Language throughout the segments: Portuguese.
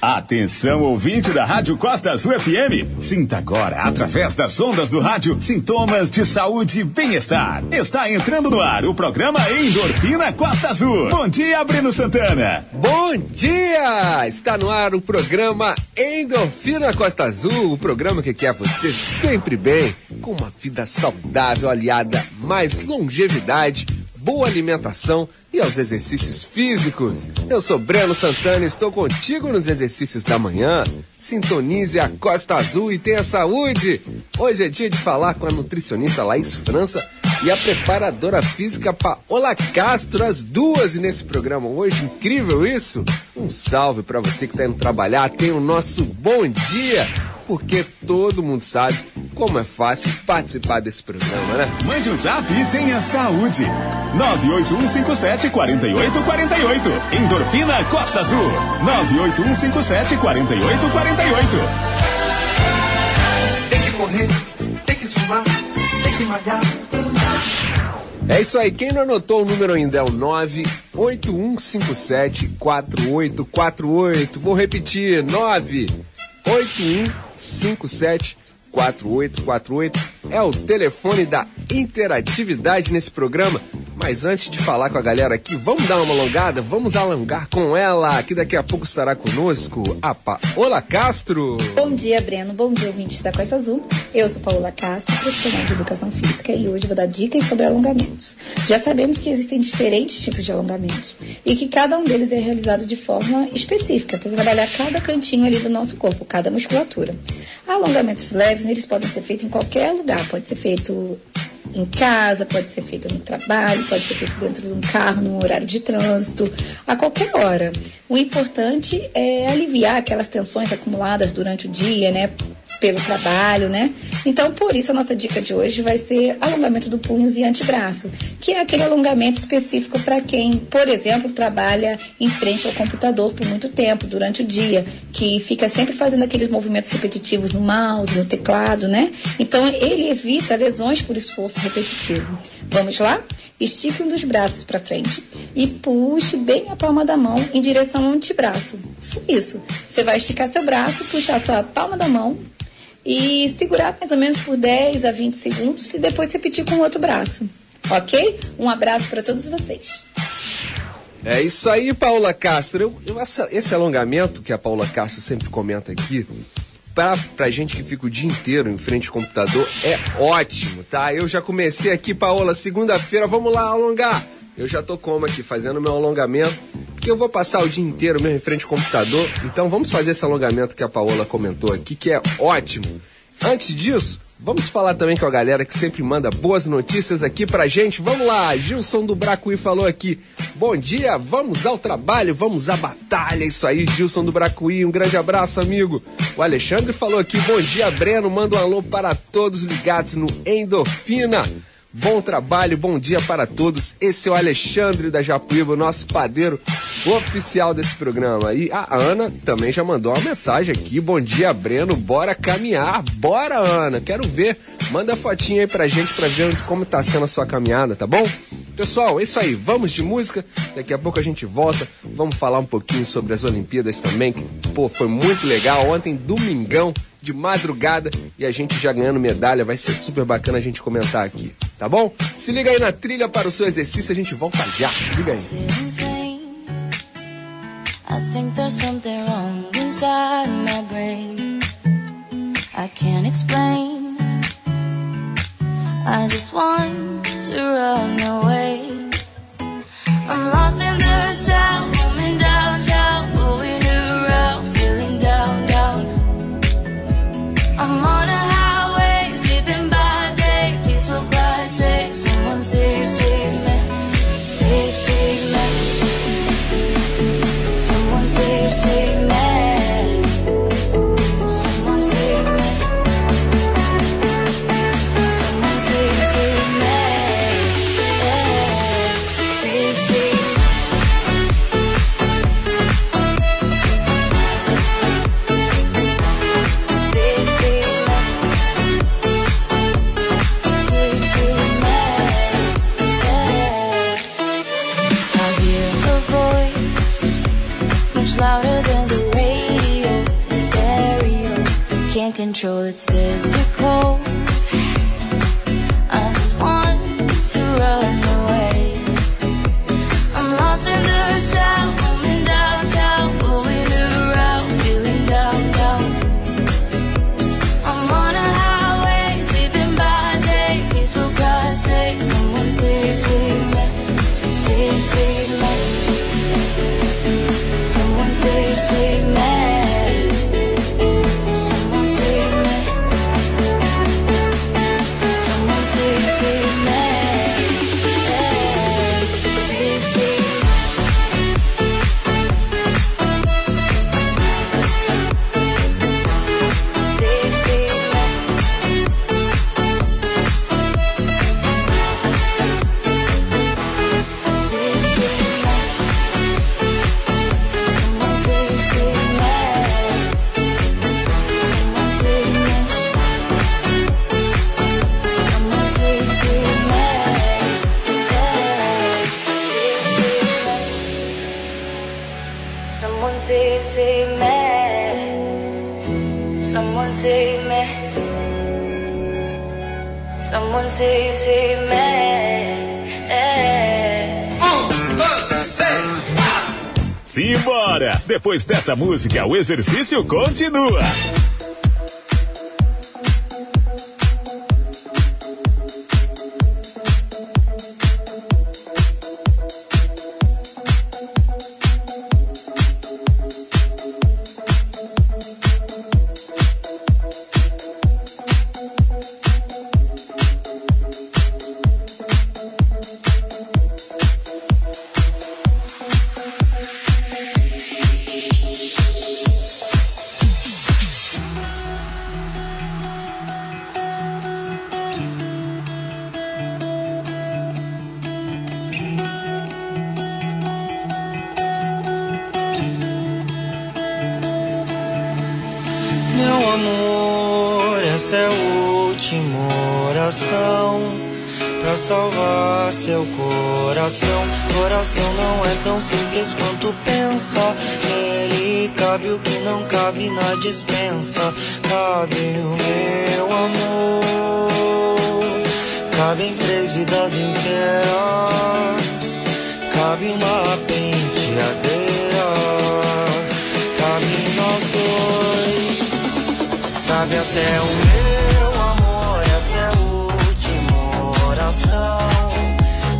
Atenção, ouvinte da Rádio Costa Azul FM. Sinta agora, através das ondas do rádio, sintomas de saúde e bem-estar. Está entrando no ar o programa Endorfina Costa Azul. Bom dia, Breno Santana. Bom dia! Está no ar o programa Endorfina Costa Azul, o programa que quer você sempre bem, com uma vida saudável aliada mais longevidade boa alimentação e aos exercícios físicos. Eu sou Breno Santana e estou contigo nos exercícios da manhã. Sintonize a Costa Azul e tenha saúde. Hoje é dia de falar com a nutricionista Laís França e a preparadora física Paola Castro, as duas nesse programa hoje. Incrível isso? Um salve para você que está indo trabalhar. Tenha o nosso bom dia porque todo mundo sabe como é fácil participar desse programa, né? Mande um zap e tenha saúde. 98157 4848. Endorfina Costa Azul. 98157 4848. Tem que correr, tem que suar, tem que malhar. É isso aí, quem não anotou o número ainda é o 98157 4848. Vou repetir, 98157 4848 é o telefone da interatividade nesse programa. Mas antes de falar com a galera aqui, vamos dar uma alongada? Vamos alongar com ela, que daqui a pouco estará conosco a Paola Castro. Bom dia, Breno. Bom dia, ouvintes da Costa Azul. Eu sou Paola Castro, profissional de educação física, e hoje vou dar dicas sobre alongamentos. Já sabemos que existem diferentes tipos de alongamentos e que cada um deles é realizado de forma específica para trabalhar cada cantinho ali do nosso corpo, cada musculatura. Alongamentos leves, eles podem ser feitos em qualquer lugar, pode ser feito em casa, pode ser feito no trabalho, pode ser feito dentro de um carro, num horário de trânsito, a qualquer hora. O importante é aliviar aquelas tensões acumuladas durante o dia, né? Pelo trabalho, né? Então, por isso, a nossa dica de hoje vai ser alongamento do punhos e antebraço, que é aquele alongamento específico para quem, por exemplo, trabalha em frente ao computador por muito tempo, durante o dia, que fica sempre fazendo aqueles movimentos repetitivos no mouse, no teclado, né? Então, ele evita lesões por esforço repetitivo. Vamos lá? Estique um dos braços para frente e puxe bem a palma da mão em direção ao antebraço. Isso. Você vai esticar seu braço, puxar sua palma da mão e segurar mais ou menos por 10 a 20 segundos e depois repetir com o outro braço. Ok? Um abraço para todos vocês. É isso aí, Paula Castro. Eu, eu, essa, esse alongamento que a Paula Castro sempre comenta aqui, pra, pra gente que fica o dia inteiro em frente ao computador, é ótimo, tá? Eu já comecei aqui, Paola, segunda-feira, vamos lá alongar. Eu já tô como aqui, fazendo meu alongamento, porque eu vou passar o dia inteiro mesmo em frente ao computador. Então vamos fazer esse alongamento que a Paola comentou aqui, que é ótimo. Antes disso, vamos falar também com a galera que sempre manda boas notícias aqui pra gente. Vamos lá, Gilson do Bracuí falou aqui. Bom dia, vamos ao trabalho, vamos à batalha. Isso aí, Gilson do Bracuí, um grande abraço, amigo. O Alexandre falou aqui, bom dia, Breno, manda um alô para todos ligados no Endorfina. Bom trabalho, bom dia para todos. Esse é o Alexandre da Japuíba, nosso padeiro oficial desse programa. E a Ana também já mandou uma mensagem aqui. Bom dia, Breno. Bora caminhar. Bora, Ana. Quero ver. Manda fotinha aí pra gente pra ver como tá sendo a sua caminhada, tá bom? Pessoal, é isso aí. Vamos de música. Daqui a pouco a gente volta. Vamos falar um pouquinho sobre as Olimpíadas também, que, pô, foi muito legal. Ontem, domingão, de madrugada, e a gente já ganhando medalha. Vai ser super bacana a gente comentar aqui, tá bom? Se liga aí na trilha para o seu exercício. A gente volta já. Se liga aí. I think there's something wrong inside my brain. I can't explain. I just want to run away. Control, it's physical. I just want to run away. I'm lost in the coming downtown, going around, feeling down, down. I'm on a highway, sleeping by day, someone save, save me, save, save me. Someone save, save me. Depois dessa música, o exercício continua. Amor, essa é a última oração pra salvar seu coração. Coração não é tão simples quanto pensa. Nele cabe o que não cabe na dispensa. Cabe o meu amor, cabem três vidas inteiras. Cabe uma penteadeira, Sabe até o meu amor, essa é a última oração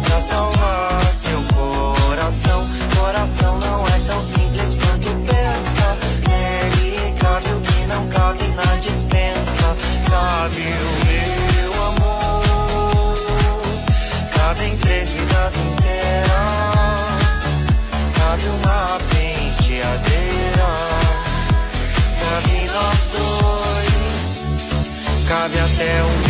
pra salvar seu coração. Coração não é tão simples quanto pensa. Nele cabe o que não cabe na dispensa. Cabe o meu amor, cabem três vidas inteiras. Cabe uma cabe até meu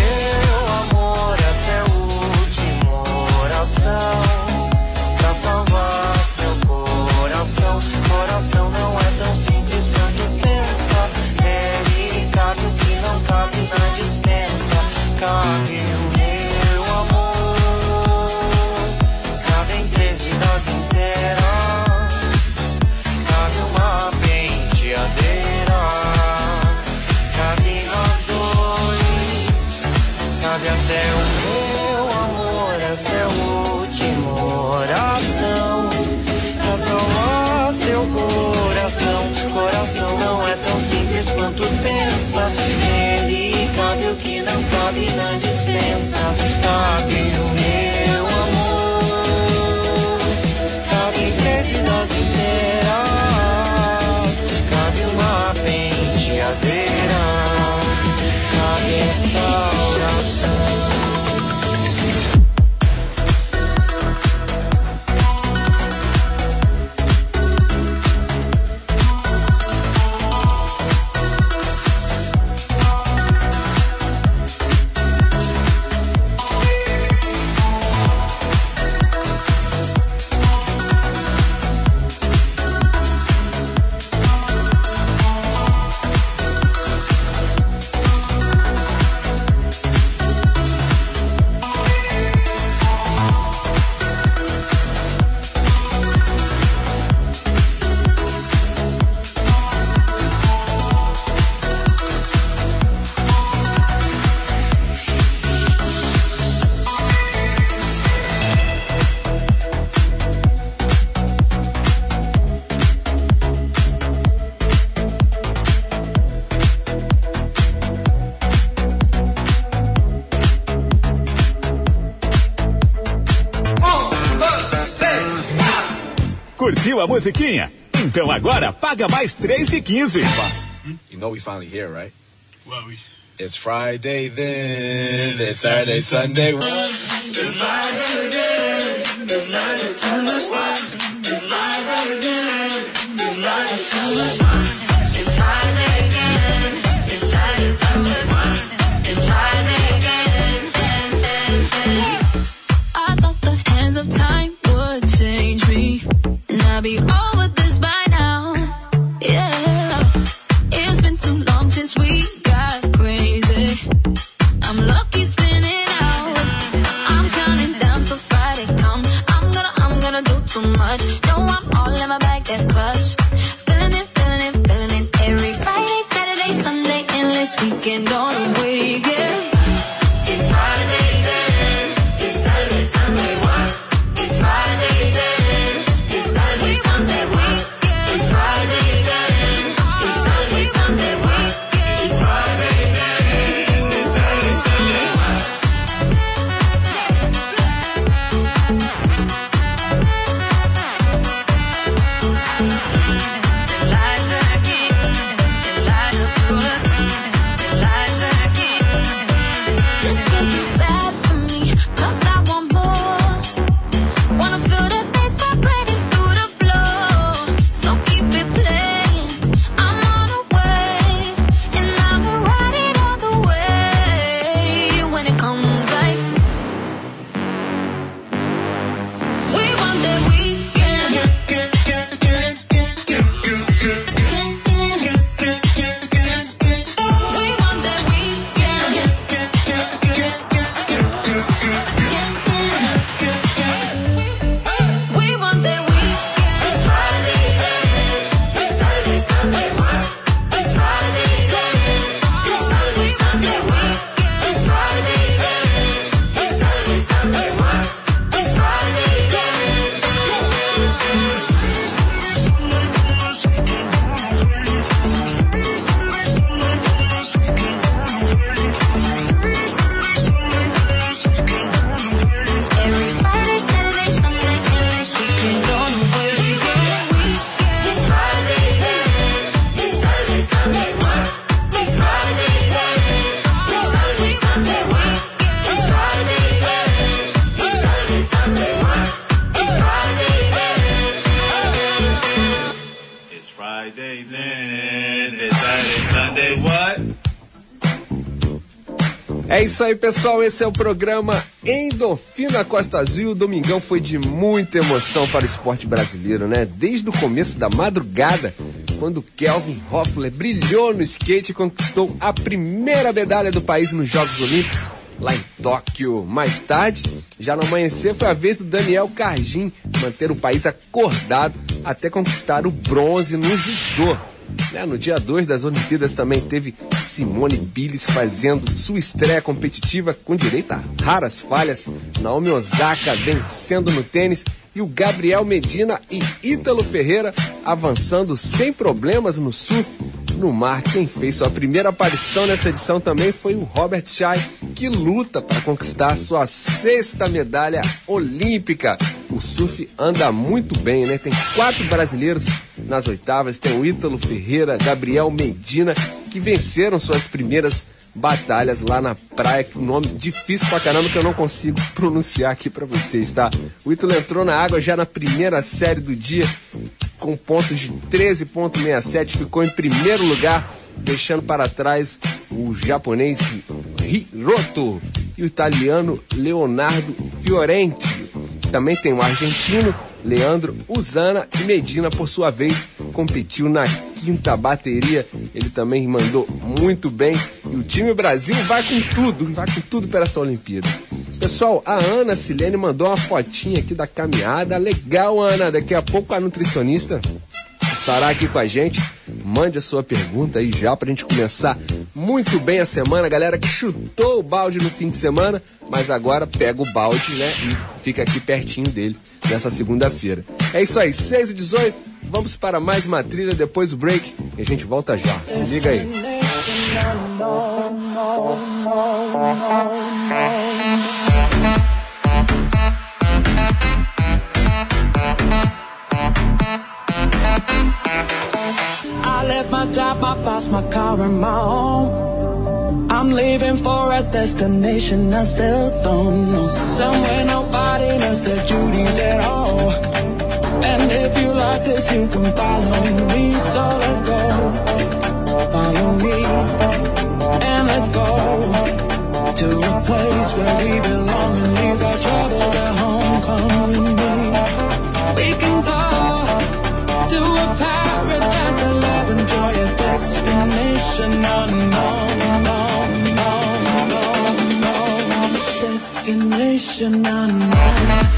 musiquinha? Então agora paga mais 3 de 15. You know we finally here, right? Well, we... It's Friday then, it's Saturday, Sunday. Yeah, isso aí, pessoal. Esse é o programa Endorfina Costa Azul. O domingão foi de muita emoção para o esporte brasileiro, né? Desde o começo da madrugada, quando Kelvin Hoffler brilhou no skate e conquistou a primeira medalha do país nos Jogos Olímpicos, lá em Tóquio. Mais tarde, já no amanhecer, foi a vez do Daniel Cargin manter o país acordado até conquistar o bronze no judô. Né, No dia 2 das Olimpíadas também teve Simone Biles fazendo sua estreia competitiva com direito a raras falhas. Naomi Osaka vencendo no tênis e o Gabriel Medina e Ítalo Ferreira avançando sem problemas no surf. No mar, quem fez sua primeira aparição nessa edição também foi o Robert Shai, que luta para conquistar sua sexta medalha olímpica. O surf anda muito bem, né? Tem quatro brasileiros nas oitavas, tem o Ítalo Ferreira, Gabriel Medina, que venceram suas primeiras batalhas lá na praia, que o nome difícil pra caramba que eu não consigo pronunciar aqui pra vocês, tá? O Ítalo entrou na água já na primeira série do dia, com pontos de 13.67, ficou em primeiro lugar, deixando para trás o japonês Hiroto e o italiano Leonardo Fiorenti. Também tem o argentino Leandro Usana e Medina, por sua vez, competiu na quinta bateria. Ele também mandou muito bem. E o time Brasil vai com tudo, vai com tudo para essa Olimpíada. Pessoal, a Ana Silene mandou uma fotinha aqui da caminhada. Legal, Ana. Daqui a pouco a nutricionista estará aqui com a gente. Mande a sua pergunta aí já pra gente começar muito bem a semana. Galera que chutou o balde no fim de semana, mas agora pega o balde, né? E fica aqui pertinho dele nessa segunda-feira. É isso aí, 6 e 18 Vamos para mais uma trilha depois do break e a gente volta já. Liga aí. Destination I still don't know. Somewhere nobody knows their duties at all. And if you like this, you can follow me. So let's go. Go to a place where we belong and leave our troubles at home. Come with me. We can go to a paradise of love, enjoy a destination unknown, unknown, unknown, unknown, destination unknown.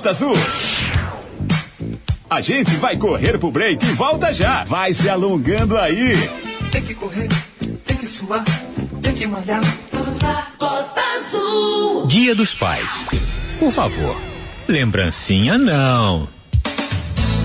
Costa Azul. A gente vai correr pro break e volta já. Vai se alongando aí. Tem que correr, tem que suar, tem que malhar. Costa Azul. Dia dos Pais. Por favor, lembrancinha não.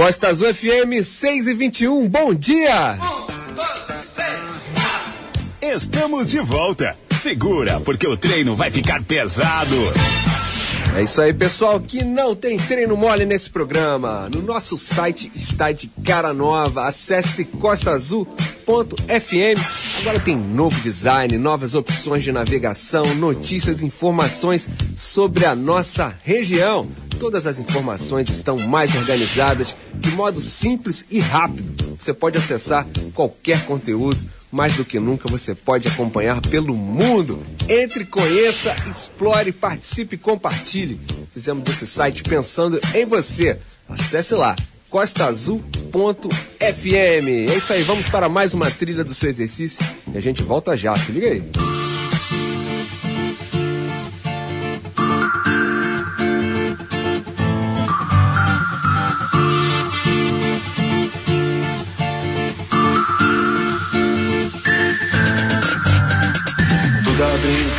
Costa Azul FM 6 e 21, bom dia! Estamos de volta. Segura, porque o treino vai ficar pesado. É isso aí, pessoal, que não tem treino mole nesse programa. No nosso site está de cara nova. Acesse costaazul.fm. Agora tem novo design, novas opções de navegação, notícias, informações sobre a nossa região. Todas as informações estão mais organizadas, de modo simples e rápido. Você pode acessar qualquer conteúdo mais do que nunca você pode acompanhar pelo mundo. Entre, conheça, explore, participe compartilhe. Fizemos esse site pensando em você. Acesse lá, costaazul.fm. É isso aí, vamos para mais uma trilha do seu exercício e a gente volta já, se liga aí.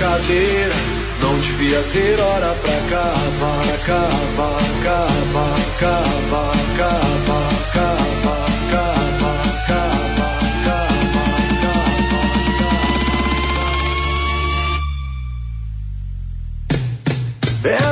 Brincadeira não devia ter hora pra acabar, acabar, acabar, acabar, acabar, acabar, acabar, acabar, acabar. Ela é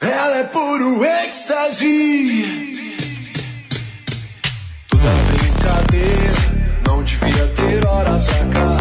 Ela é puro êxtase. devia ter hora pra cá.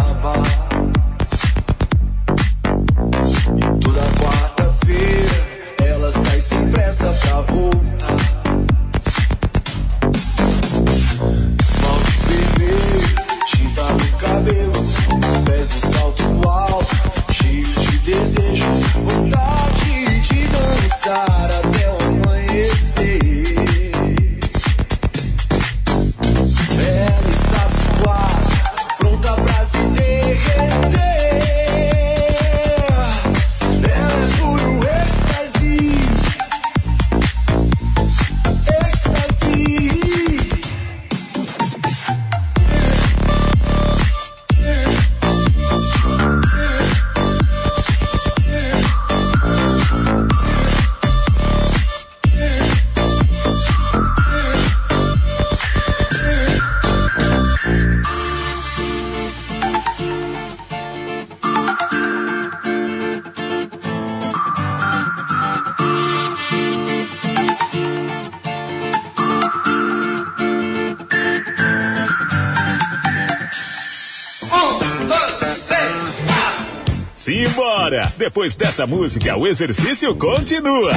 Depois dessa música, o exercício continua.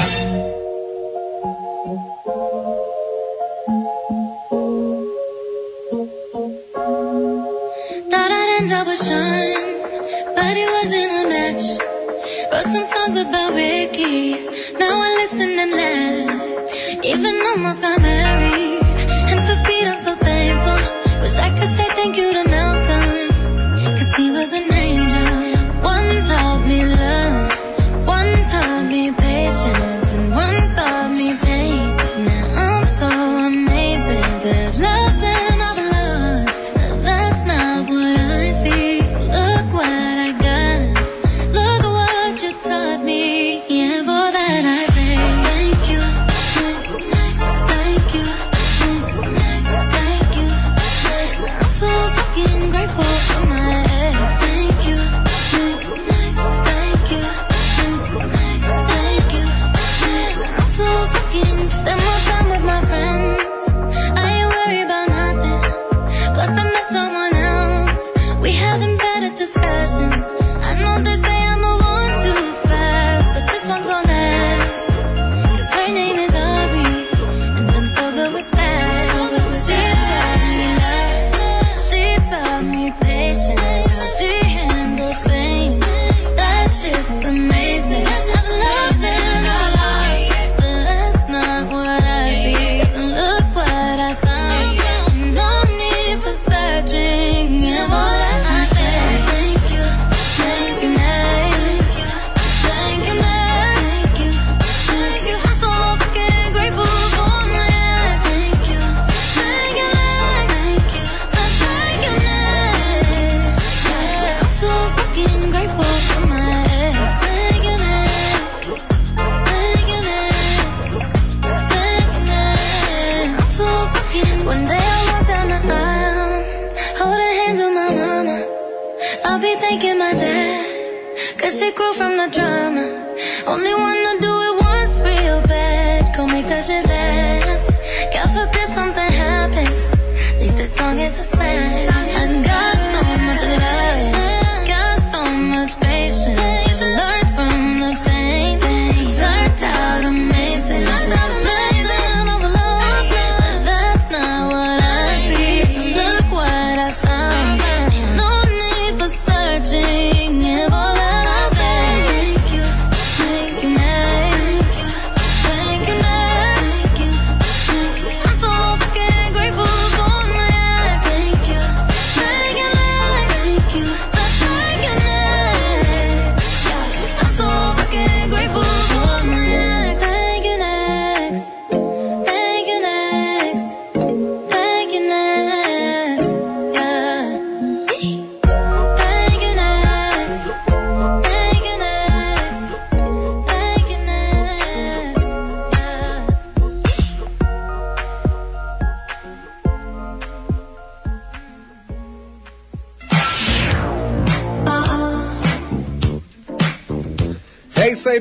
Thought I'd end up with Sean, but it wasn't a match. Wrote some songs about Ricky, now I listen and laugh. Even almost got married, and for Pete I'm so thankful. Wish I could say thank you to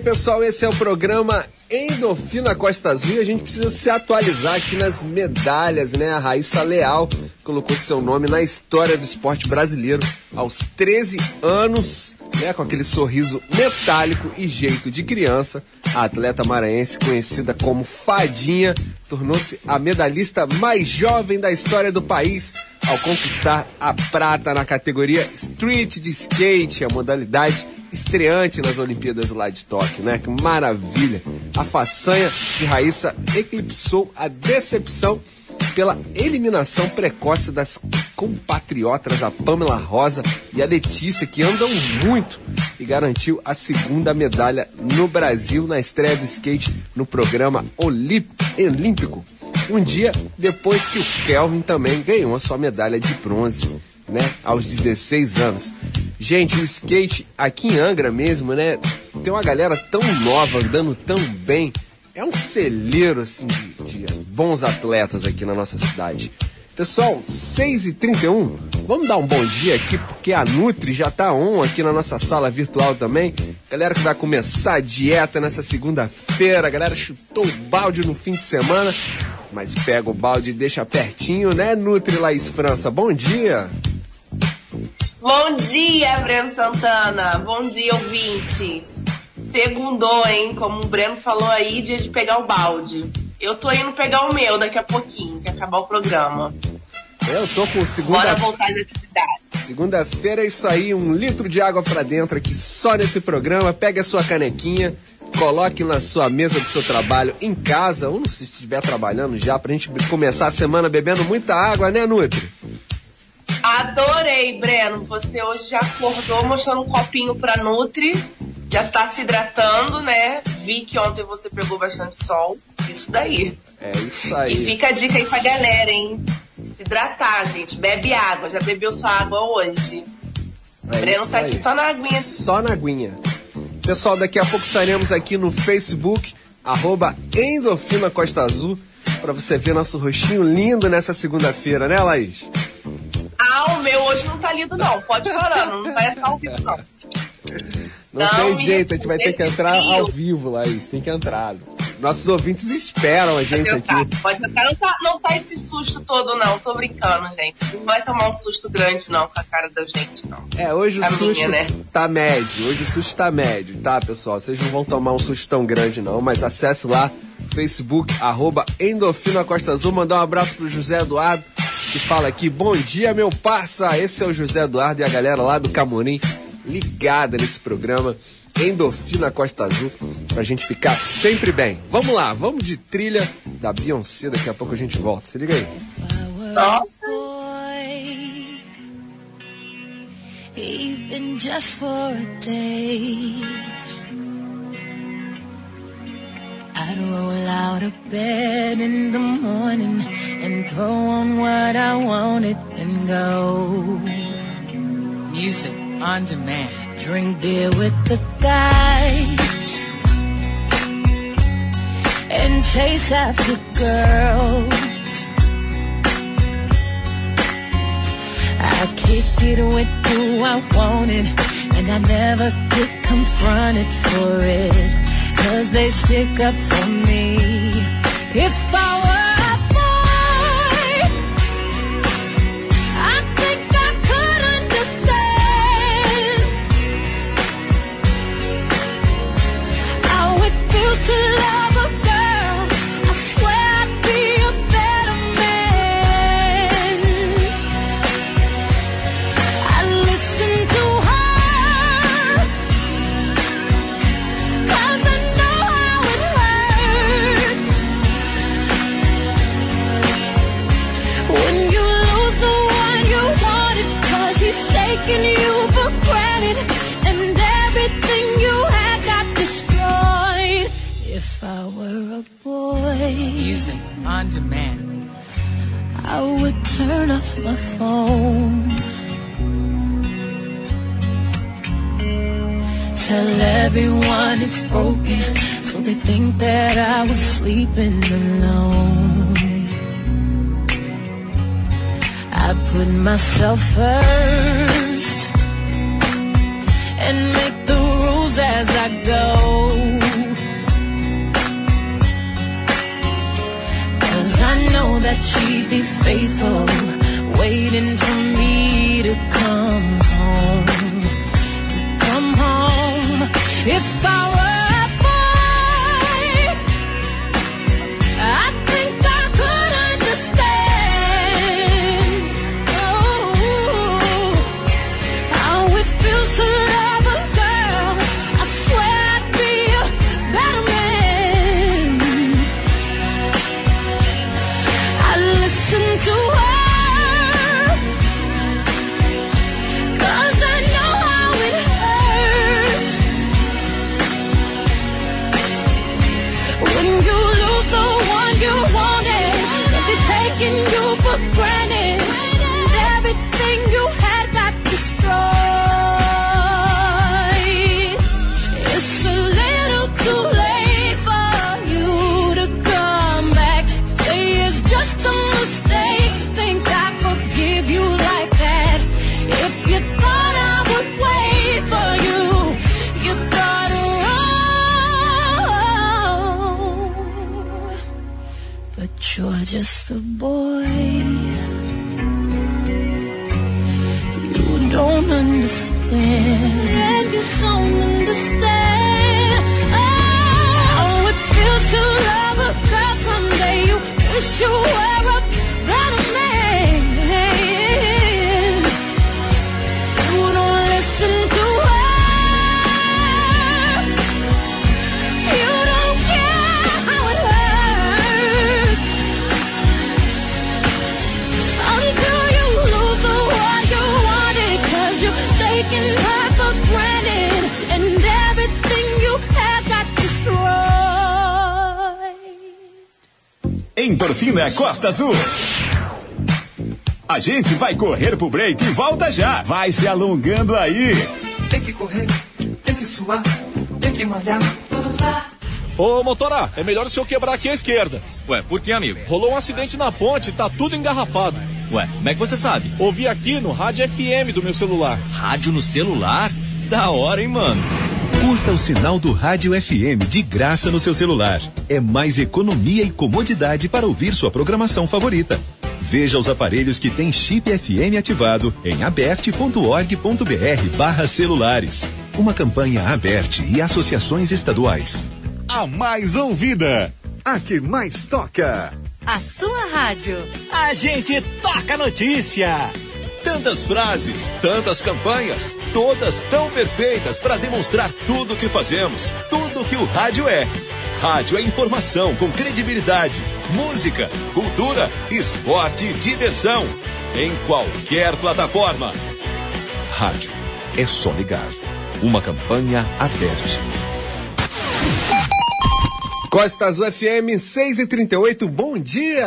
pessoal. Esse é o programa Endorfina Costa Azul e a gente precisa se atualizar aqui nas medalhas, né? A Raíssa Leal colocou seu nome na história do esporte brasileiro aos 13 anos, né? Com aquele sorriso metálico e jeito de criança. A atleta maranhense, conhecida como Fadinha, tornou-se a medalhista mais jovem da história do país ao conquistar a prata na categoria Street de Skate, a modalidade estreante nas Olimpíadas lá de Tóquio, né? Que maravilha! A façanha de Raíssa eclipsou a decepção pela eliminação precoce das compatriotas a Pamela Rosa e a Letícia, que andam muito, e garantiu a segunda medalha no Brasil na estreia do skate no programa Olímp- Olímpico. Um dia depois que o Kelvin também ganhou a sua medalha de bronze, né? Aos 16 anos. Gente, o skate aqui em Angra mesmo, né? Tem uma galera tão nova andando tão bem. É um celeiro, assim, de, de bons atletas aqui na nossa cidade. Pessoal, 6h31, vamos dar um bom dia aqui, porque a Nutri já tá on aqui na nossa sala virtual também. Galera que vai começar a dieta nessa segunda-feira, galera chutou o balde no fim de semana, mas pega o balde e deixa pertinho, né, Nutri Laís França? Bom dia! Bom dia, Breno Santana. Bom dia, ouvintes. Segundou, hein? Como o Breno falou aí, dia de pegar o balde. Eu tô indo pegar o meu daqui a pouquinho, que acabar o programa. Eu tô com segunda... Bora voltar às atividades. Segunda-feira é isso aí, um litro de água pra dentro aqui só nesse programa. Pegue a sua canequinha, coloque na sua mesa do seu trabalho em casa, ou se estiver trabalhando já, pra gente começar a semana bebendo muita água, né, Nutri? Adorei, Breno. Você hoje já acordou mostrando um copinho pra Nutri. Já tá se hidratando, né? Vi que ontem você pegou bastante sol. Isso daí. É isso aí. E fica a dica aí pra galera, hein? Se hidratar, gente. Bebe água. Já bebeu sua água hoje? É Breno tá aí. aqui só na aguinha. Só na aguinha. Pessoal, daqui a pouco estaremos aqui no Facebook, arroba Endorfina Costa Azul, pra você ver nosso rostinho lindo nessa segunda-feira, né, Laís? Ah, o meu hoje não tá lindo, não. Pode parar, não vai estar ao vivo, não. Não, Não, tem menino, jeito, a gente vai ter que entrar ao vivo, Laís, tem que entrar. Nossos ouvintes esperam a gente Pode aqui. Pode entrar. Não tá, não tá esse susto todo, não. Tô brincando, gente. Não vai tomar um susto grande, não, com a cara da gente, não. É, hoje o A susto minha, né? tá médio. Hoje o susto tá médio, tá, pessoal? Vocês não vão tomar um susto tão grande, não. Mas acesse lá, Facebook, arroba Endorfina Costa Azul. Mandar um abraço pro José Eduardo, que fala aqui, bom dia, meu parça. Esse é o José Eduardo e a galera lá do Camorim, ligada nesse programa. Endorfina Costa Azul, pra gente ficar sempre bem. Vamos lá, vamos de trilha da Beyoncé, daqui a pouco a gente volta. Se liga aí. Nossa. even just for a day. I'd roll out of bed in the morning and throw on what I wanted and go. Music on demand. Drink beer with the guys and chase after girls. I kick it with who I wanted, and I never get confronted for it. Cause they stick up for me. If I myself Endorfina Costa Azul. A gente vai correr pro break e volta já. Vai se alongando aí. Tem que correr, tem que suar, tem que malhar. Ô, motora, é melhor o senhor quebrar aqui à esquerda. Ué, por que, amigo? Rolou um acidente na ponte e tá tudo engarrafado. Ué, como é que você sabe? Ouvi aqui no rádio FM do meu celular. Rádio no celular? Da hora, hein, mano? Curta o sinal do Rádio FM de graça no seu celular. É mais economia e comodidade para ouvir sua programação favorita. Veja os aparelhos que têm chip FM ativado em aberte.org.br barra celulares. Uma campanha aberte e associações estaduais. A mais ouvida. A que mais toca. A sua rádio. A gente toca notícia. Tantas frases, tantas campanhas, todas tão perfeitas para demonstrar tudo o que fazemos, tudo o que o rádio é. Rádio é informação com credibilidade, música, cultura, esporte e diversão. Em qualquer plataforma. Rádio é só ligar. Uma campanha aberta. Costa Azul FM 6 e 38 bom dia!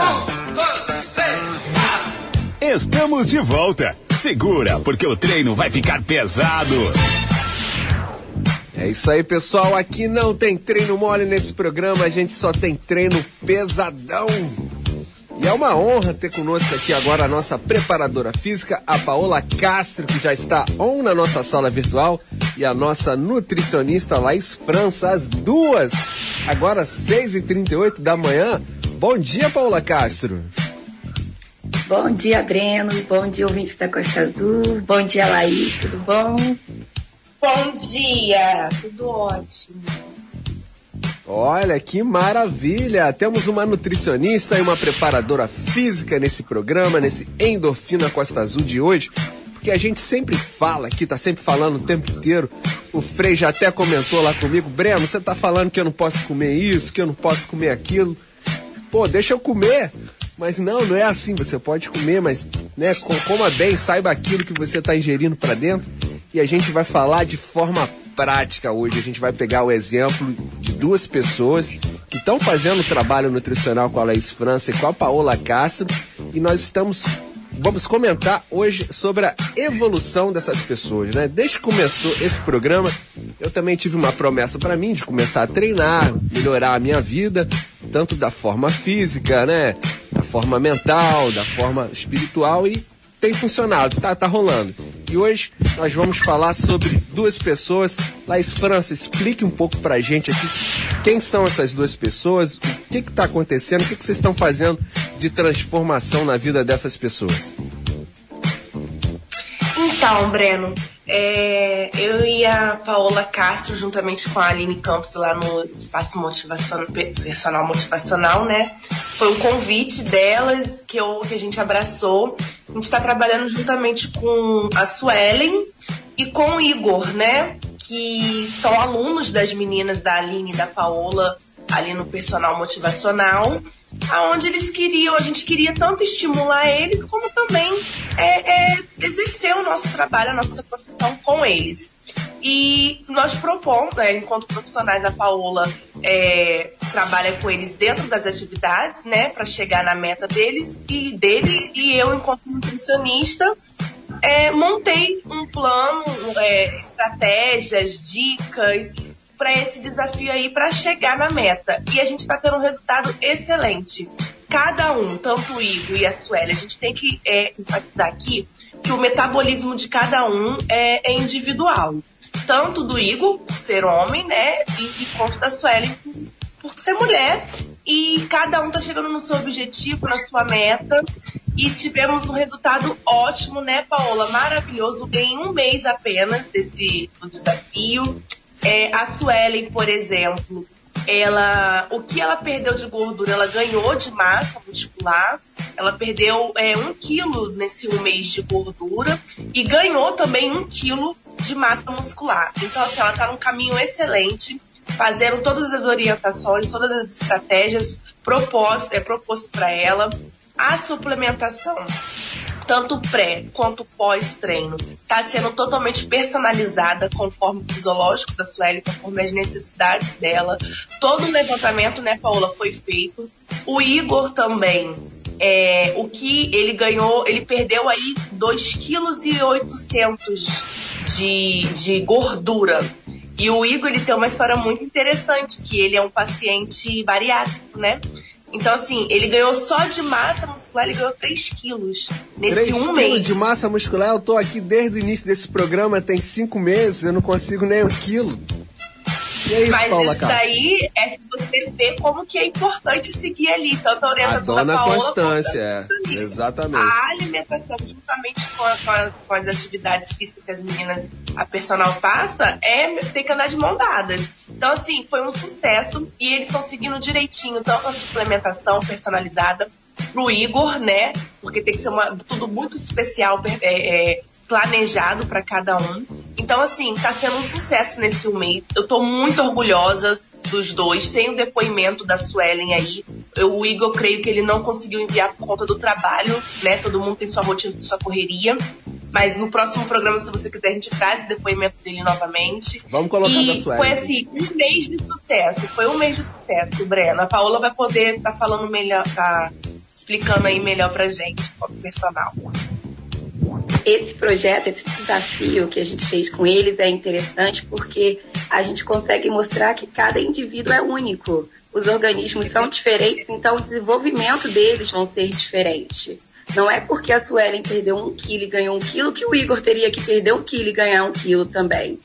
Estamos de volta. Segura, porque o treino vai ficar pesado. É isso aí, pessoal. Aqui não tem treino mole nesse programa, a gente só tem treino pesadão. E é uma honra ter conosco aqui agora a nossa preparadora física, a Paola Castro, que já está on na nossa sala virtual, e a nossa nutricionista Laís França, as duas, agora 6h38 da manhã. Bom dia, Paola Castro. Bom dia, Breno. Bom dia, ouvintes da Costa Azul. Bom dia, Laís. Tudo bom? Bom dia, tudo ótimo. Olha que maravilha! Temos uma nutricionista e uma preparadora física nesse programa, nesse Endorfina Costa Azul de hoje, porque a gente sempre fala aqui, tá sempre falando o tempo inteiro. O Frei já até comentou lá comigo, Breno, você tá falando que eu não posso comer isso, que eu não posso comer aquilo. Pô, deixa eu comer. Mas não, não é assim. Você pode comer, mas né, co- coma bem, saiba aquilo que você está ingerindo para dentro. E a gente vai falar de forma prática hoje. A gente vai pegar o exemplo de duas pessoas que estão fazendo trabalho nutricional com a Laís França e com a Paola Castro. E nós estamos vamos comentar hoje sobre a evolução dessas pessoas, né? Desde que começou esse programa, eu também tive uma promessa para mim de começar a treinar, melhorar a minha vida, tanto da forma física, né? Forma mental, da forma espiritual e tem funcionado, tá, tá rolando. E hoje nós vamos falar sobre duas pessoas. Laís França, explique um pouco pra gente aqui quem são essas duas pessoas, o que que tá acontecendo, o que que vocês estão fazendo de transformação na vida dessas pessoas. Então, Breno, é, eu e a Paola Castro, juntamente com a Aline Campos, lá no Espaço Motivacional, Personal Motivacional, né? Foi um convite delas que, eu, que a gente abraçou. A gente está trabalhando juntamente com a Suelen e com o Igor, né? Que são alunos das meninas da Aline e da Paola ali no Personal Motivacional aonde eles queriam, a gente queria tanto estimular eles, como também é, é, exercer o nosso trabalho, a nossa profissão com eles. E nós propomos, né, enquanto profissionais, a Paola é, trabalha com eles dentro das atividades, né, para chegar na meta deles e deles, e eu, enquanto nutricionista, é, montei um plano, é, estratégias, dicas para esse desafio aí para chegar na meta. E a gente está tendo um resultado excelente. Cada um, tanto o Igor e a Sueli, a gente tem que é, enfatizar aqui que o metabolismo de cada um é, é individual. Tanto do Igor, por ser homem, né? E, e quanto da Sueli, por ser mulher. E cada um tá chegando no seu objetivo, na sua meta. E tivemos um resultado ótimo, né, Paola? Maravilhoso, em um mês apenas desse desafio. É, a Suelen, por exemplo, ela, o que ela perdeu de gordura, ela ganhou de massa muscular. Ela perdeu é, um quilo nesse um mês de gordura e ganhou também um quilo de massa muscular. Então, assim, ela está num caminho excelente, fazendo todas as orientações, todas as estratégias propostas, é proposto para ela. A suplementação tanto pré quanto pós-treino, está sendo totalmente personalizada conforme o fisiológico da Sueli, conforme as necessidades dela. Todo o levantamento, né, Paola, foi feito. O Igor também, é, o que ele ganhou, ele perdeu aí 2,8 kg de, de gordura. E o Igor, ele tem uma história muito interessante, que ele é um paciente bariátrico, né? Então, assim, ele ganhou só de massa muscular, ele ganhou 3 quilos nesse 3 um quilos mês. de massa muscular, eu tô aqui desde o início desse programa, tem cinco meses, eu não consigo nem um quilo. E é isso, Mas Paula isso daí é que você vê como que é importante seguir ali, tanto a A orientação dona da Paola Constância, é. Exatamente. A alimentação, juntamente com, a- com a- com as atividades físicas que as meninas, a personal passa, é tem que andar de mão dadas. Então, assim, foi um sucesso e eles estão seguindo direitinho, tanto a suplementação personalizada pro Igor, né? Porque tem que ser uma, tudo muito especial, é, é, planejado para cada um. Então, assim, tá sendo um sucesso nesse um mês. Eu tô muito orgulhosa dos dois. Tem o depoimento da Suelen aí. Eu, o Igor, creio que ele não conseguiu enviar por conta do trabalho, né? Todo mundo tem sua rotina, sua correria. Mas no próximo programa, se você quiser, a gente traz o depoimento dele novamente. Vamos colocar e da Suelen. Foi assim, um mês de sucesso. Foi um mês de sucesso, Breno. A Paola vai poder estar falando melhor, tá explicando aí melhor pra gente, como personal. Esse projeto, esse desafio que a gente fez com eles é interessante porque a gente consegue mostrar que cada indivíduo é único. Os organismos são diferentes, então o desenvolvimento deles vão ser diferente. Não é porque a Suelen perdeu um quilo e ganhou um quilo que o Igor teria que perder um quilo e ganhar um quilo também.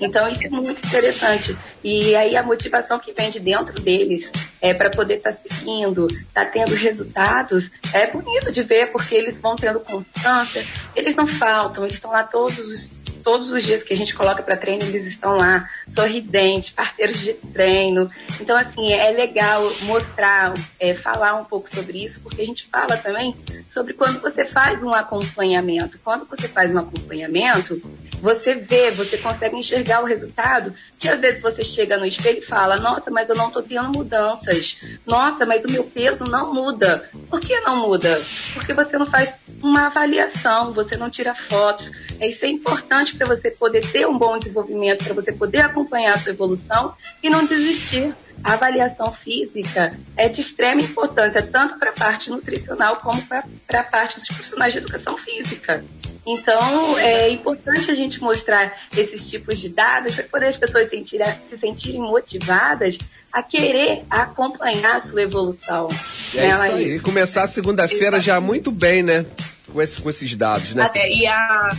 Então isso é muito interessante. E aí a motivação que vem de dentro deles é para poder estar seguindo, tá tendo resultados, é bonito de ver porque eles vão tendo constância. Eles não faltam, eles estão lá todos os todos os dias que a gente coloca para treino, eles estão lá, sorridentes, parceiros de treino. Então, assim, é legal mostrar, é, falar um pouco sobre isso, porque a gente fala também sobre quando você faz um acompanhamento. Quando você faz um acompanhamento, você vê, você consegue enxergar o resultado, que às vezes você chega no espelho e fala, nossa, mas eu não estou tendo mudanças. Nossa, mas o meu peso não muda. Por que não muda? Porque você não faz uma avaliação, você não tira fotos. Isso é importante para você poder ter um bom desenvolvimento, para você poder acompanhar a sua evolução e não desistir. A avaliação física é de extrema importância, tanto para a parte nutricional como para a parte dos profissionais de educação física. Então, é importante a gente mostrar esses tipos de dados para poder as pessoas sentirem, se sentirem motivadas a querer acompanhar a sua evolução. E é isso Né, aí. Laís? Começar a segunda-feira já muito bem, né? Com, esse- com esses dados, né? Até- e a,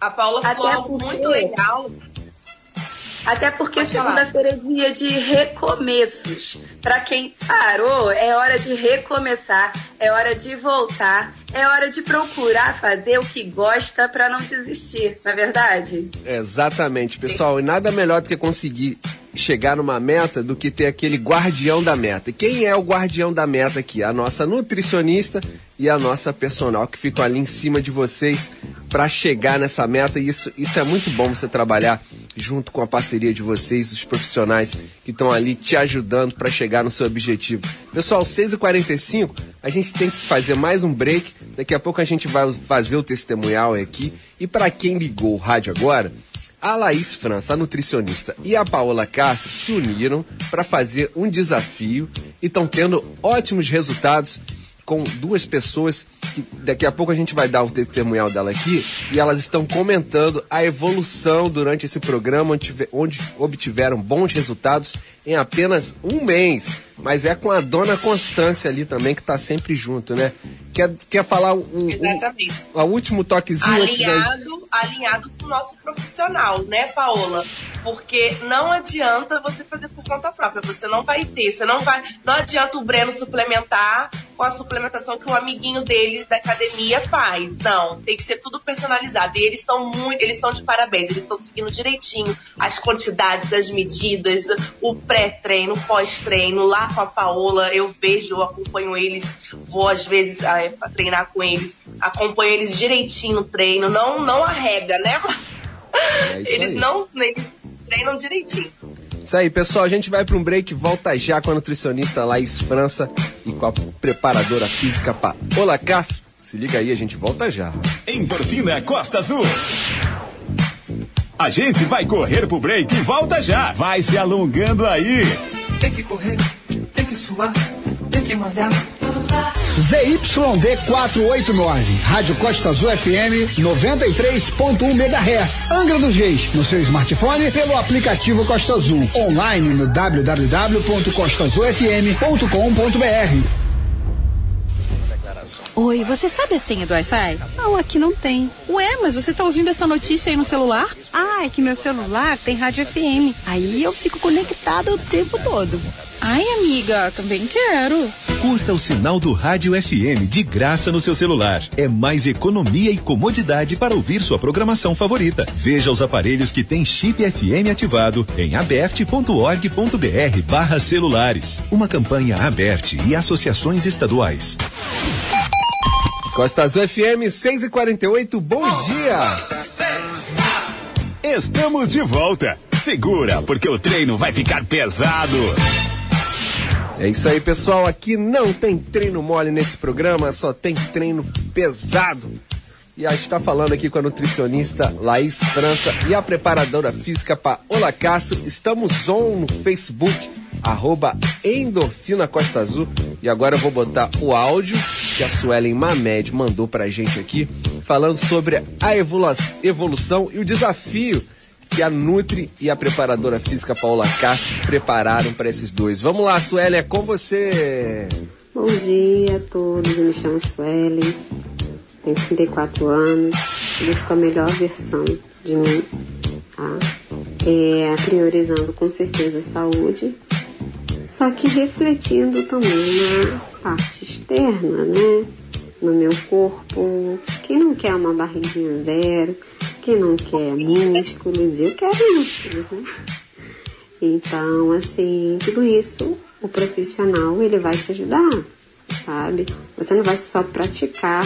a Paula falou Até algo porque- muito legal. Até porque segunda-feira é dia de recomeços. Para quem parou, é hora de recomeçar, é hora de voltar, é hora de procurar fazer o que gosta para não desistir, não é verdade? Exatamente, pessoal. E nada melhor do que conseguir chegar numa meta do que ter aquele guardião da meta. E quem é o guardião da meta aqui? A nossa nutricionista e a nossa personal que ficam ali em cima de vocês para chegar nessa meta. E isso, isso é muito bom você trabalhar junto com a parceria de vocês, os profissionais que estão ali te ajudando para chegar no seu objetivo. Pessoal, 6h45, a gente tem que fazer mais um break. Daqui a pouco a gente vai fazer o testemunhal aqui. E para quem ligou o rádio agora, a Laís França, a nutricionista, e a Paola Castro se uniram para fazer um desafio e estão tendo ótimos resultados com duas pessoas que daqui a pouco a gente vai dar o testemunhal dela aqui e elas estão comentando a evolução durante esse programa onde, onde obtiveram bons resultados em apenas um mês. Mas é com a dona Constância ali também que está sempre junto, né? Quer, quer falar um, Exatamente. o último toquezinho Alinhado, alinhado com o nosso profissional, né, Paola? Porque não adianta você fazer por conta própria, você não vai ter, você não vai. Não adianta o Breno suplementar com a suplementação que o amiguinho dele da academia faz. Não, tem que ser tudo personalizado. E eles estão muito, eles estão de parabéns, eles estão seguindo direitinho as quantidades, as medidas, o pré-treino, o pós-treino, lá com a Paola, eu vejo, eu acompanho eles, vou às vezes ah, pra treinar com eles, acompanho eles direitinho no treino, não, não arrega, né? É isso eles aí. não, eles treinam direitinho. Isso aí, pessoal. A gente vai para um break. Volta já com a nutricionista Laís França e com a preparadora física Paola Castro. Se liga aí, a gente volta já. Endorfina Costa Azul. A gente vai correr pro break e volta já. Vai se alongando aí. Tem que correr, suar, tem que malhar. ZYD 489, Rádio Costa Azul FM 93.1 MHz. Angra dos Reis, no seu smartphone pelo aplicativo Costa Azul. Online no www.costazulfm.com.br. Oi, você sabe a senha do Wi-Fi? Não, aqui não tem. Ué, mas você tá ouvindo essa notícia aí no celular? Ah, é que meu celular tem rádio FM. Aí eu fico conectada o tempo todo. Ai, amiga, também quero. Curta o sinal do Rádio FM de graça no seu celular. É mais economia e comodidade para ouvir sua programação favorita. Veja os aparelhos que têm chip FM ativado em aberte.org.br barra celulares. Uma campanha aberte e associações estaduais. Costa Azul FM 6 e 48 bom dia! Estamos de volta. Segura, porque o treino vai ficar pesado. É isso aí, pessoal. Aqui não tem treino mole nesse programa, só tem treino pesado. E a gente está falando aqui com a nutricionista Laís França e a preparadora física Paola Castro. Estamos on no Facebook, arroba Endorfina Costa Azul. E agora eu vou botar o áudio que a Suelen Mamed mandou pra gente aqui, falando sobre a evolu- evolução e o desafio que a Nutri e a preparadora física Paola Castro prepararam para esses dois. Vamos lá, Suelen, é com você. Bom dia a todos, eu me chamo Suelen, tenho 34 anos, busco a melhor versão de mim, tá? É, priorizando com certeza a saúde, só que refletindo também na parte externa, né? No meu corpo, quem não quer uma barriguinha zero, quem não quer músculos, eu quero músculos, né? Então, assim, tudo isso o profissional ele vai te ajudar, sabe? Você não vai só praticar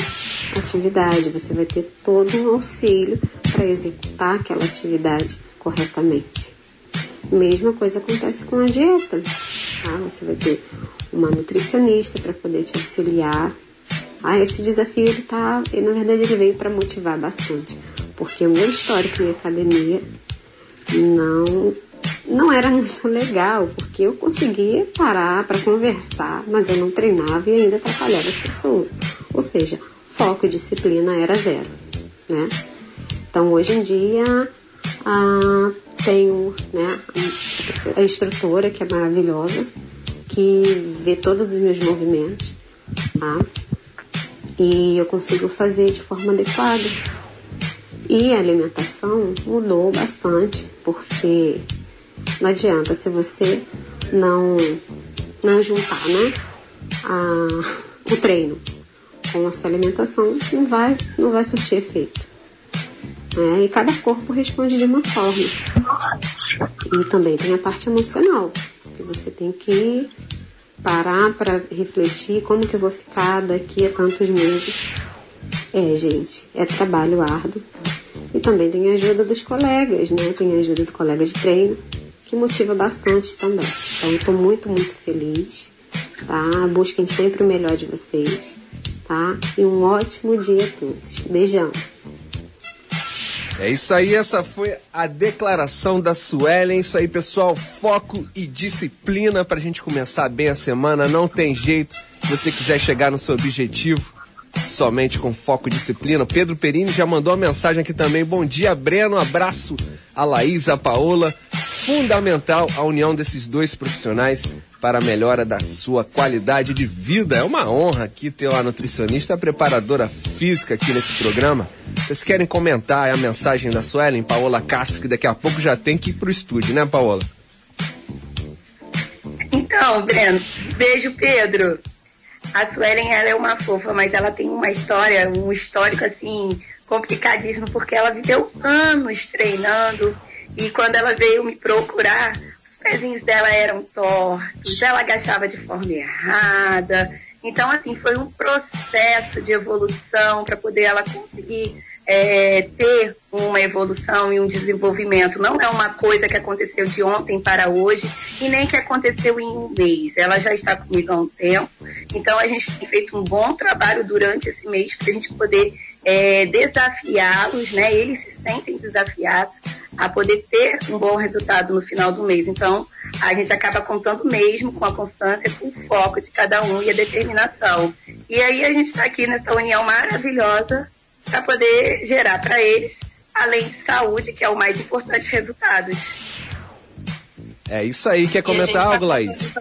atividade, você vai ter todo um auxílio para executar aquela atividade corretamente. Mesma coisa acontece com a dieta. Tá? Você vai ter uma nutricionista para poder te auxiliar. Ah, esse desafio ele tá, ele, na verdade ele veio para motivar bastante, porque o meu histórico em academia não não era muito legal, porque eu conseguia parar para conversar, mas eu não treinava e ainda atrapalhava as pessoas. Ou seja, foco e disciplina era zero, né? Então hoje em dia ah, tenho né, a instrutora que é maravilhosa, que vê todos os meus movimentos, tá? E eu consigo fazer de forma adequada. E a alimentação mudou bastante, porque não adianta se você não, não juntar né, a, o treino com a sua alimentação, não vai, não vai surtir efeito. É, e cada corpo responde de uma forma. E também tem a parte emocional, que você tem que parar para refletir como que eu vou ficar daqui a tantos meses. É, gente, é trabalho árduo. Também tem a ajuda dos colegas, né? Tem a ajuda do colega de treino, que motiva bastante também. Então, estou muito, muito feliz, tá? Busquem sempre o melhor de vocês, tá? E um ótimo dia a todos. Beijão. É isso aí, essa foi a declaração da Suelen. Isso aí, pessoal, foco e disciplina pra gente começar bem a semana. Não tem jeito. Se você quiser chegar no seu objetivo, somente com foco e disciplina. Pedro Perini já mandou uma mensagem aqui também. Bom dia, Breno. Abraço a Laís, a Paola. Fundamental a união desses dois profissionais para a melhora da sua qualidade de vida. É uma honra aqui ter uma nutricionista, a preparadora física aqui nesse programa. Vocês querem comentar a mensagem da Suelen, Paola Castro, que daqui a pouco já tem que ir pro estúdio, né, Paola? Então, Breno, beijo, Pedro. A Suelen, ela é uma fofa, mas ela tem uma história, um histórico, assim, complicadíssimo, porque ela viveu anos treinando e quando ela veio me procurar, os pezinhos dela eram tortos, ela agachava de forma errada. Então, assim, foi um processo de evolução para poder ela conseguir é, ter uma evolução e um desenvolvimento. Não é uma coisa que aconteceu de ontem para hoje e nem que aconteceu em um mês. Ela já está comigo há um tempo. Então a gente tem feito um bom trabalho durante esse mês para a gente poder é, desafiá-los, né? Eles se sentem desafiados a poder ter um bom resultado no final do mês. Então a gente acaba contando mesmo com a constância, com o foco de cada um e a determinação. E aí a gente está aqui nessa união maravilhosa para poder gerar para eles, além de saúde, que é o mais importante, resultados. É isso aí. Quer comentar algo, tá Laís?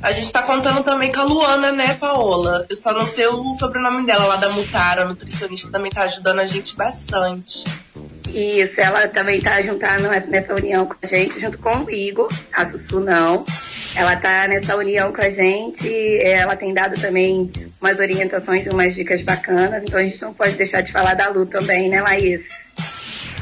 A gente tá contando também com a Luana, né, Paola? Eu só não sei o sobrenome dela lá da Mutara, a nutricionista também tá ajudando a gente bastante. Isso, ela também tá juntando nessa união com a gente, junto com o Igor, a Sussu não. Ela tá nessa união com a gente, ela tem dado também umas orientações e umas dicas bacanas, então a gente não pode deixar de falar da Lu também, né, Laís?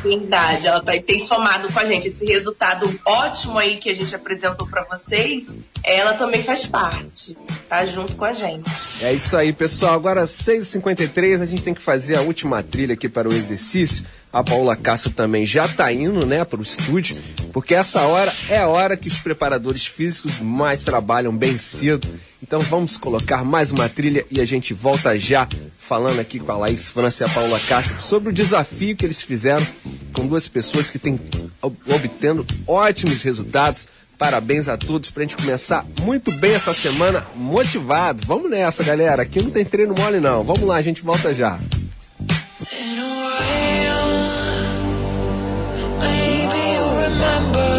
Verdade, ela tá, tem somado com a gente esse resultado ótimo aí que a gente apresentou para vocês. Ela também faz parte, tá junto com a gente. É isso aí, pessoal. Agora, 6h53, a gente tem que fazer a última trilha aqui para o exercício. A Paula Castro também já tá indo, né, para o estúdio, porque essa hora é a hora que os preparadores físicos mais trabalham bem cedo. Então vamos colocar mais uma trilha e a gente volta já falando aqui com a Laís França e a Paula Castro sobre o desafio que eles fizeram com duas pessoas que têm ob- obtendo ótimos resultados. Parabéns a todos pra gente começar muito bem essa semana motivado. Vamos nessa, galera. Aqui não tem treino mole não. Vamos lá, a gente volta já. Maybe you remember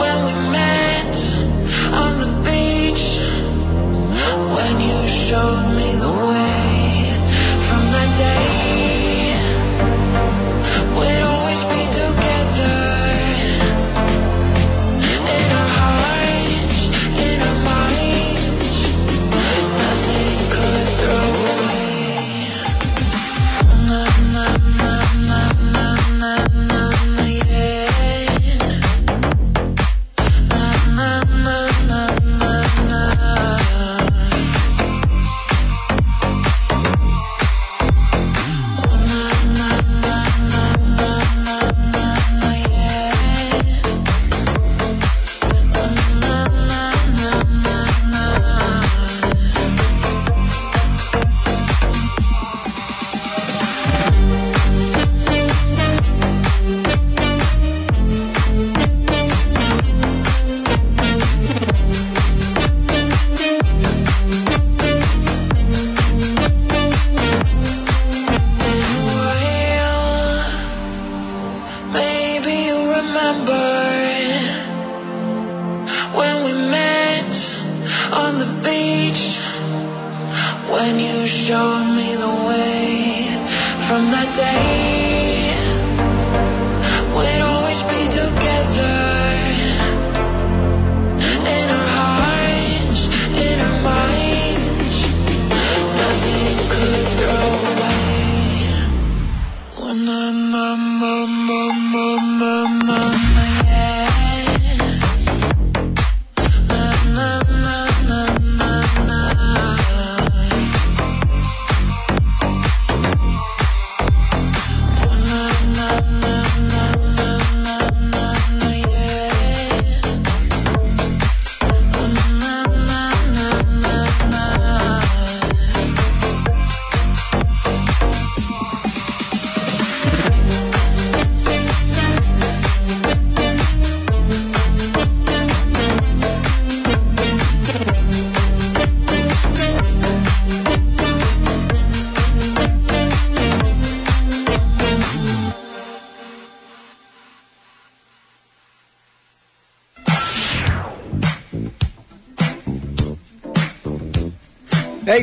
when we met on the beach. When you showed me the way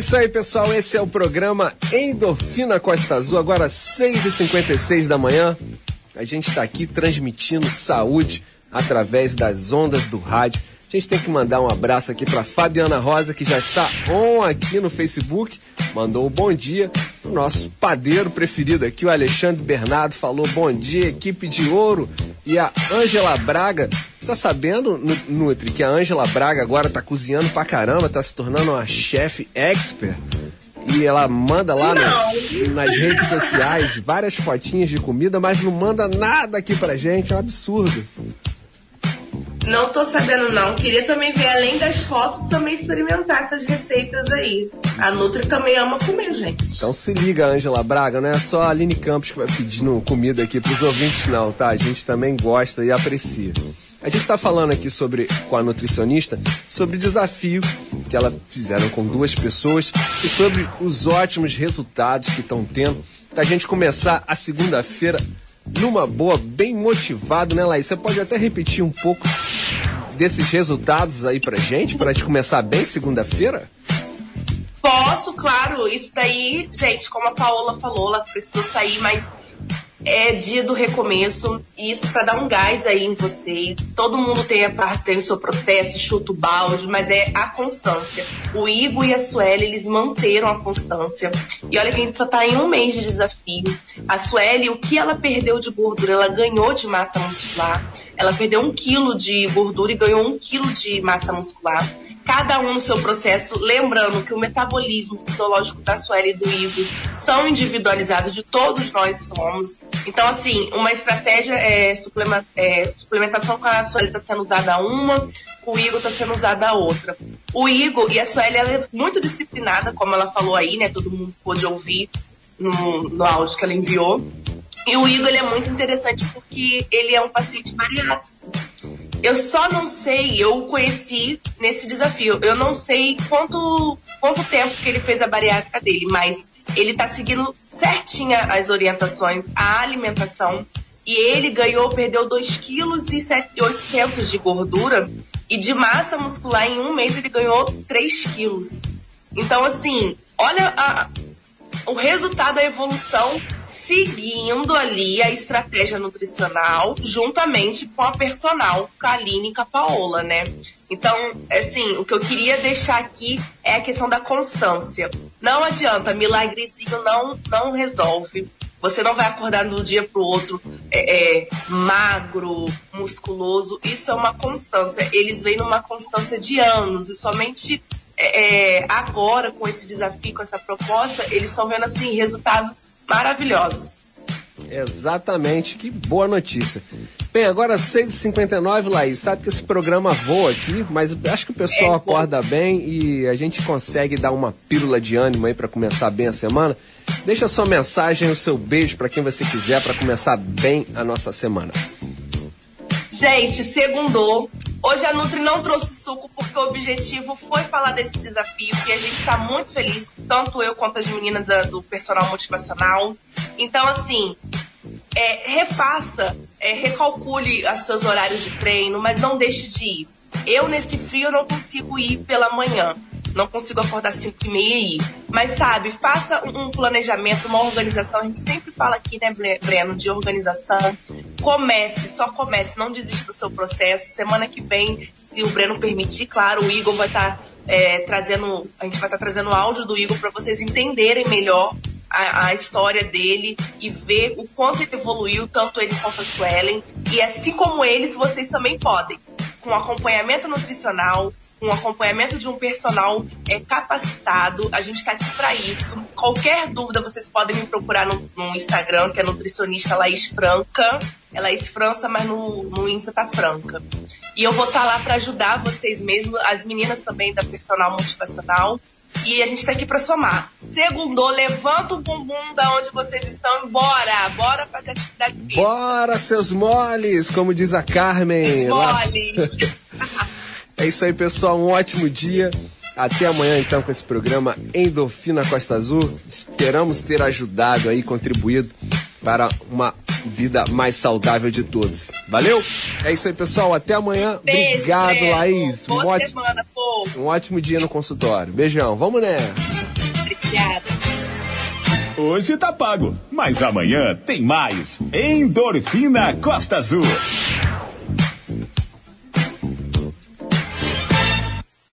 isso aí, pessoal. Esse é o programa Endorfina Costa Azul, agora 6h56 da manhã. A gente está aqui transmitindo saúde através das ondas do rádio. A gente tem que mandar um abraço aqui para Fabiana Rosa, que já está on aqui no Facebook. Mandou um bom dia. O nosso padeiro preferido aqui, o Alexandre Bernardo, falou bom dia, equipe de ouro. E a Ângela Braga, você tá sabendo, Nu- Nutri, que a Ângela Braga agora tá cozinhando pra caramba, tá se tornando uma chefe expert. E ela manda lá nas, nas redes sociais várias fotinhas de comida, mas não manda nada aqui pra gente, é um absurdo. Não tô sabendo não. Queria também ver, além das fotos, também experimentar essas receitas aí. A Nutri também ama comer, gente. Então se liga, Ângela Braga, não é só a Aline Campos que vai pedindo comida aqui pros ouvintes, não, tá? A gente também gosta e aprecia. A gente tá falando aqui sobre, com a nutricionista, sobre o desafio que ela fizeram com duas pessoas e sobre os ótimos resultados que estão tendo da gente começar a segunda-feira numa boa, bem motivado, né, Laís? Você pode até repetir um pouco desses resultados aí pra gente, pra gente começar bem segunda-feira? Posso, claro. Isso daí, gente, como a Paola falou, ela precisou sair, mas é dia do recomeço. E isso pra dar um gás aí em vocês. Todo mundo tem a parte, tem o seu processo, chuta o balde, mas é a constância. O Igor e a Sueli, eles manteram a constância. E olha que a gente só tá em um mês de desafio. A Sueli, o que ela perdeu de gordura, ela ganhou de massa muscular. Ela perdeu um quilo de gordura e ganhou um quilo de massa muscular cada um no seu processo, lembrando que o metabolismo fisiológico da Sueli e do Igor são individualizados, de todos nós somos. Então, assim, uma estratégia é, suplema- é, suplementação com a Sueli está sendo usada uma, com o Igor está sendo usada a outra. O Igor e a Sueli, ela é muito disciplinada, como ela falou aí, né? Todo mundo pôde ouvir no, no áudio que ela enviou. E o Igor, ele é muito interessante porque ele é um paciente bariátrico. Eu só não sei, eu o conheci nesse desafio. Eu não sei quanto, quanto tempo que ele fez a bariátrica dele, mas ele tá seguindo certinha as orientações, a alimentação. E ele ganhou, perdeu 2,8 kg de gordura e de massa muscular em um mês ele ganhou 3 quilos. Então, assim, olha a- o resultado da evolução seguindo ali a estratégia nutricional juntamente com a personal, com a Aline e com a Paola, né? Então, assim, o que eu queria deixar aqui é a questão da constância. Não adianta, milagrezinho não, não resolve. Você não vai acordar um dia pro outro é, é, magro, musculoso. Isso é uma constância. Eles vêm numa constância de anos e somente é, é, agora, com esse desafio, com essa proposta, eles estão vendo assim resultados maravilhosos. Exatamente, que boa notícia. Bem, agora 6h59, Laís, sabe que esse programa voa aqui, mas acho que o pessoal acorda bem e a gente consegue dar uma pílula de ânimo aí para começar bem a semana. Deixa a sua mensagem, o seu beijo para quem você quiser para começar bem a nossa semana. Gente, segundou. Hoje a Nutri não trouxe suco porque o objetivo foi falar desse desafio e a gente está muito feliz, tanto eu quanto as meninas da- do personal motivacional. Então, assim, é, refaça, é, recalcule os seus horários de treino, mas não deixe de ir. Eu, nesse frio, não consigo ir pela manhã. Não consigo acordar 5 e meia e ir. Mas sabe, faça um planejamento, uma organização. A gente sempre fala aqui, né, Bre- Breno, de organização. Comece, só comece, não desista do seu processo. Semana que vem, se o Breno permitir, claro, o Igor vai estar trazendo, a gente vai estar trazendo o áudio do Igor para vocês entenderem melhor a, a história dele e ver o quanto ele evoluiu, tanto ele quanto a Suelen. E assim como eles, vocês também podem. Com acompanhamento nutricional, com acompanhamento de um personal é, capacitado. A gente está aqui para isso. Qualquer dúvida, vocês podem me procurar no, no Instagram, que é nutricionista Laís Franca. É Laís França, mas no, no Insta tá Franca. E eu vou estar lá para ajudar vocês mesmo, as meninas também da personal motivacional. E a gente tá aqui para somar. Segundo, levanta o bumbum da onde vocês estão e bora! Bora fazer atividade física. Bora, seus moles, como diz a Carmen. Moles! É isso aí, pessoal. Um ótimo dia. Até amanhã, então, com esse programa Endorfina Costa Azul. Esperamos ter ajudado aí, contribuído para uma vida mais saudável de todos. Valeu? É isso aí, pessoal. Até amanhã. Beijo, Obrigado, Breno. Laís. Um Boa ótimo, semana, povo. um ótimo dia no consultório. Beijão. Vamos nessa. Obrigada. Hoje tá pago, mas amanhã tem mais. Endorfina Costa Azul.